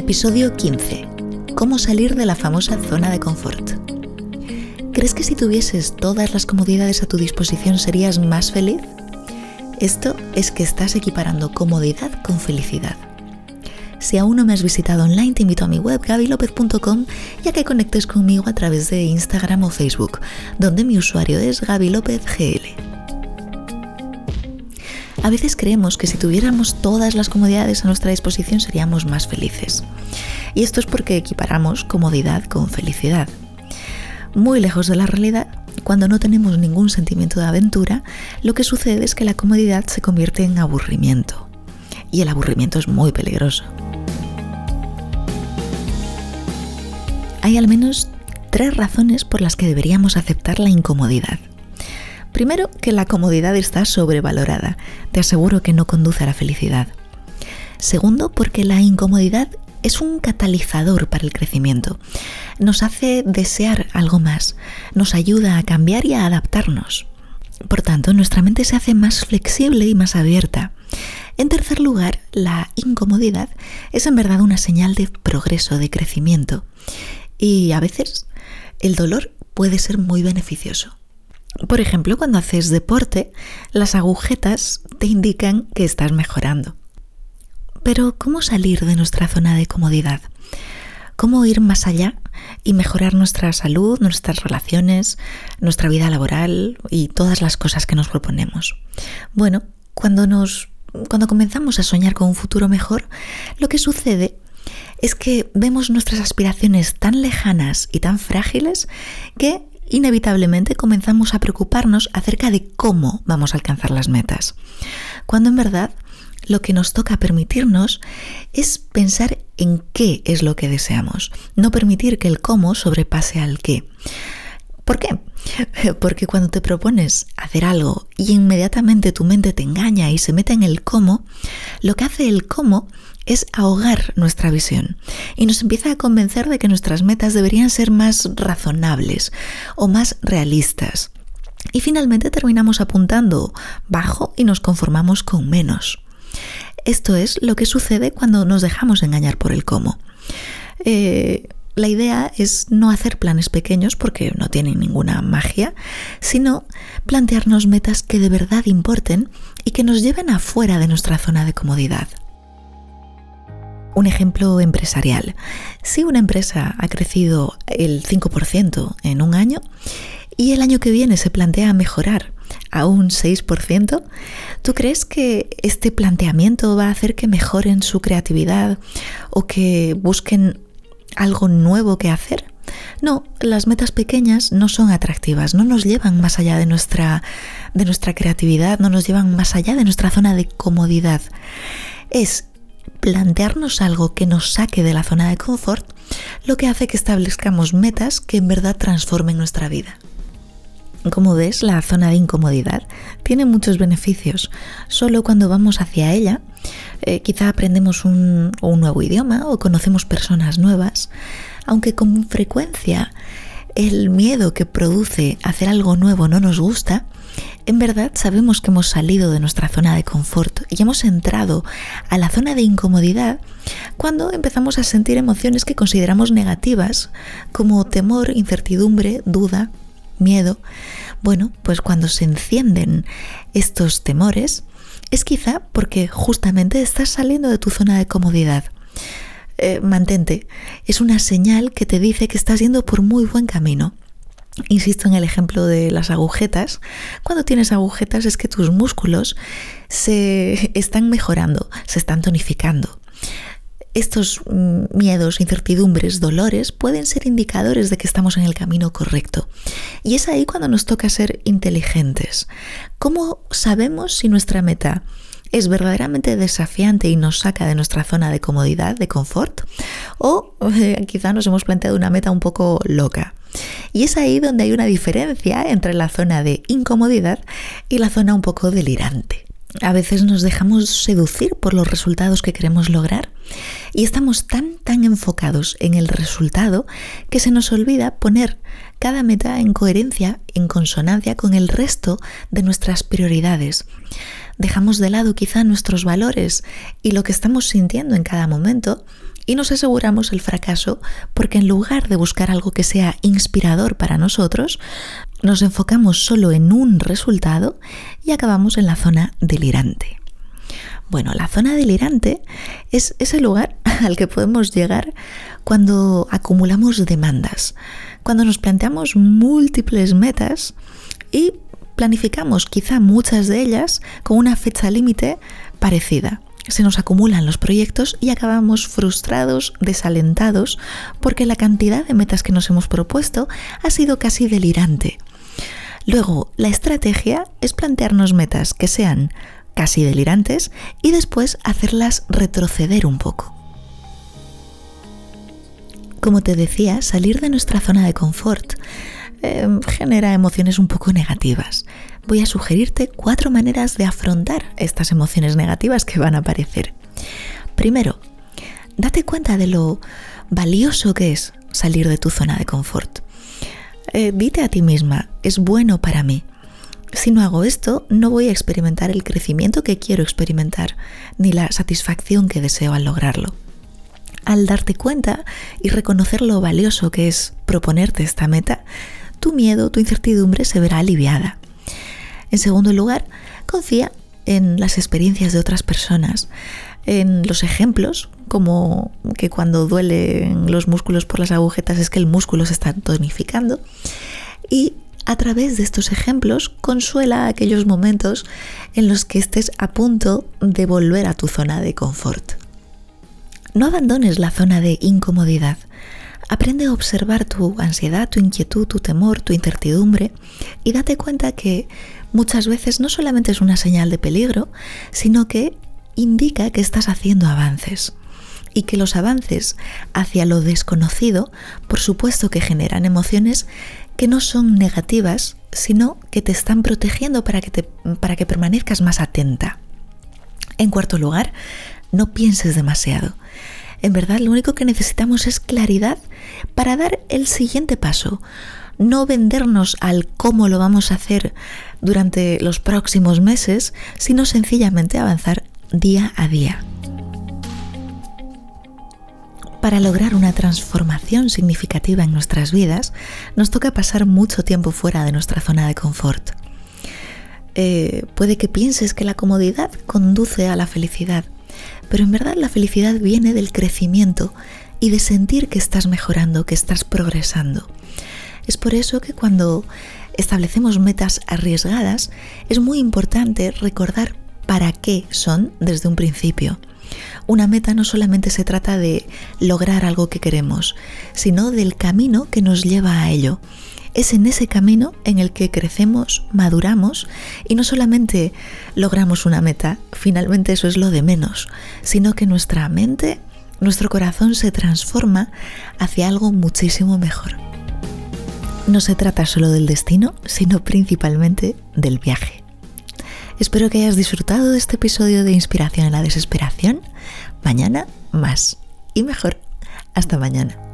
Episodio 15. ¿Cómo salir de la famosa zona de confort? ¿Crees que si tuvieses todas las comodidades a tu disposición serías más feliz? Esto es que estás equiparando comodidad con felicidad. Si aún no me has visitado online, te invito a mi web gabilopez.com ya que conectes conmigo a través de Instagram o Facebook, donde mi usuario es gabilopezgl. A veces creemos que si tuviéramos todas las comodidades a nuestra disposición seríamos más felices. Y esto es porque equiparamos comodidad con felicidad. Muy lejos de la realidad, cuando no tenemos ningún sentimiento de aventura, lo que sucede es que la comodidad se convierte en aburrimiento. Y el aburrimiento es muy peligroso. Hay al menos tres razones por las que deberíamos aceptar la incomodidad. Primero, que la comodidad está sobrevalorada. Te aseguro que no conduce a la felicidad. Segundo, porque la incomodidad es un catalizador para el crecimiento. Nos hace desear algo más, nos ayuda a cambiar y a adaptarnos. Por tanto, nuestra mente se hace más flexible y más abierta. En tercer lugar, la incomodidad es en verdad una señal de progreso, de crecimiento. Y a veces el dolor puede ser muy beneficioso. Por ejemplo, cuando haces deporte, las agujetas te indican que estás mejorando. Pero ¿cómo salir de nuestra zona de comodidad? ¿Cómo ir más allá y mejorar nuestra salud, nuestras relaciones, nuestra vida laboral y todas las cosas que nos proponemos? Bueno, cuando nos cuando comenzamos a soñar con un futuro mejor, lo que sucede es que vemos nuestras aspiraciones tan lejanas y tan frágiles que inevitablemente comenzamos a preocuparnos acerca de cómo vamos a alcanzar las metas, cuando en verdad lo que nos toca permitirnos es pensar en qué es lo que deseamos, no permitir que el cómo sobrepase al qué. ¿Por qué? Porque cuando te propones hacer algo y inmediatamente tu mente te engaña y se mete en el cómo, lo que hace el cómo es ahogar nuestra visión y nos empieza a convencer de que nuestras metas deberían ser más razonables o más realistas. Y finalmente terminamos apuntando bajo y nos conformamos con menos. Esto es lo que sucede cuando nos dejamos engañar por el cómo. Eh, la idea es no hacer planes pequeños porque no tienen ninguna magia, sino plantearnos metas que de verdad importen y que nos lleven afuera de nuestra zona de comodidad. Un ejemplo empresarial. Si una empresa ha crecido el 5% en un año y el año que viene se plantea mejorar a un 6%, ¿tú crees que este planteamiento va a hacer que mejoren su creatividad o que busquen algo nuevo que hacer? No, las metas pequeñas no son atractivas, no nos llevan más allá de nuestra, de nuestra creatividad, no nos llevan más allá de nuestra zona de comodidad. Es plantearnos algo que nos saque de la zona de confort, lo que hace que establezcamos metas que en verdad transformen nuestra vida. Como ves, la zona de incomodidad tiene muchos beneficios. Solo cuando vamos hacia ella, eh, quizá aprendemos un, un nuevo idioma o conocemos personas nuevas, aunque con frecuencia el miedo que produce hacer algo nuevo no nos gusta, en verdad sabemos que hemos salido de nuestra zona de confort y hemos entrado a la zona de incomodidad cuando empezamos a sentir emociones que consideramos negativas, como temor, incertidumbre, duda, miedo. Bueno, pues cuando se encienden estos temores, es quizá porque justamente estás saliendo de tu zona de comodidad. Eh, mantente, es una señal que te dice que estás yendo por muy buen camino. Insisto en el ejemplo de las agujetas. Cuando tienes agujetas es que tus músculos se están mejorando, se están tonificando. Estos mm, miedos, incertidumbres, dolores pueden ser indicadores de que estamos en el camino correcto. Y es ahí cuando nos toca ser inteligentes. ¿Cómo sabemos si nuestra meta es verdaderamente desafiante y nos saca de nuestra zona de comodidad, de confort? ¿O quizá nos hemos planteado una meta un poco loca? Y es ahí donde hay una diferencia entre la zona de incomodidad y la zona un poco delirante. A veces nos dejamos seducir por los resultados que queremos lograr y estamos tan tan enfocados en el resultado que se nos olvida poner cada meta en coherencia, en consonancia con el resto de nuestras prioridades. Dejamos de lado quizá nuestros valores y lo que estamos sintiendo en cada momento y nos aseguramos el fracaso porque en lugar de buscar algo que sea inspirador para nosotros, nos enfocamos solo en un resultado y acabamos en la zona delirante. Bueno, la zona delirante es ese lugar al que podemos llegar cuando acumulamos demandas, cuando nos planteamos múltiples metas y planificamos quizá muchas de ellas con una fecha límite parecida. Se nos acumulan los proyectos y acabamos frustrados, desalentados, porque la cantidad de metas que nos hemos propuesto ha sido casi delirante. Luego, la estrategia es plantearnos metas que sean casi delirantes y después hacerlas retroceder un poco. Como te decía, salir de nuestra zona de confort em, genera emociones un poco negativas. Voy a sugerirte cuatro maneras de afrontar estas emociones negativas que van a aparecer. Primero, date cuenta de lo valioso que es salir de tu zona de confort. Eh, dite a ti misma, es bueno para mí, si no hago esto, no voy a experimentar el crecimiento que quiero experimentar, ni la satisfacción que deseo al lograrlo. Al darte cuenta y reconocer lo valioso que es proponerte esta meta, tu miedo, tu incertidumbre se verá aliviada. En segundo lugar, confía en las experiencias de otras personas, en los ejemplos, como que cuando duelen los músculos por las agujetas es que el músculo se está tonificando, y a través de estos ejemplos consuela aquellos momentos en los que estés a punto de volver a tu zona de confort. No abandones la zona de incomodidad. Aprende a observar tu ansiedad, tu inquietud, tu temor, tu incertidumbre y date cuenta que muchas veces no solamente es una señal de peligro, sino que indica que estás haciendo avances y que los avances hacia lo desconocido, por supuesto que generan emociones que no son negativas, sino que te están protegiendo para que, te, para que permanezcas más atenta. En cuarto lugar, no pienses demasiado. En verdad, lo único que necesitamos es claridad para dar el siguiente paso. No vendernos al cómo lo vamos a hacer durante los próximos meses, sino sencillamente avanzar día a día. Para lograr una transformación significativa en nuestras vidas, nos toca pasar mucho tiempo fuera de nuestra zona de confort. Eh, puede que pienses que la comodidad conduce a la felicidad, pero en verdad la felicidad viene del crecimiento y de sentir que estás mejorando, que estás progresando. Es por eso que cuando establecemos metas arriesgadas, es muy importante recordar para qué son desde un principio. Una meta no solamente se trata de lograr algo que queremos, sino del camino que nos lleva a ello. Es en ese camino en el que crecemos, maduramos y no solamente logramos una meta, finalmente eso es lo de menos, sino que nuestra mente, nuestro corazón se transforma hacia algo muchísimo mejor. No se trata solo del destino, sino principalmente del viaje. Espero que hayas disfrutado de este episodio de Inspiración en la Desesperación. Mañana más y mejor. Hasta mañana.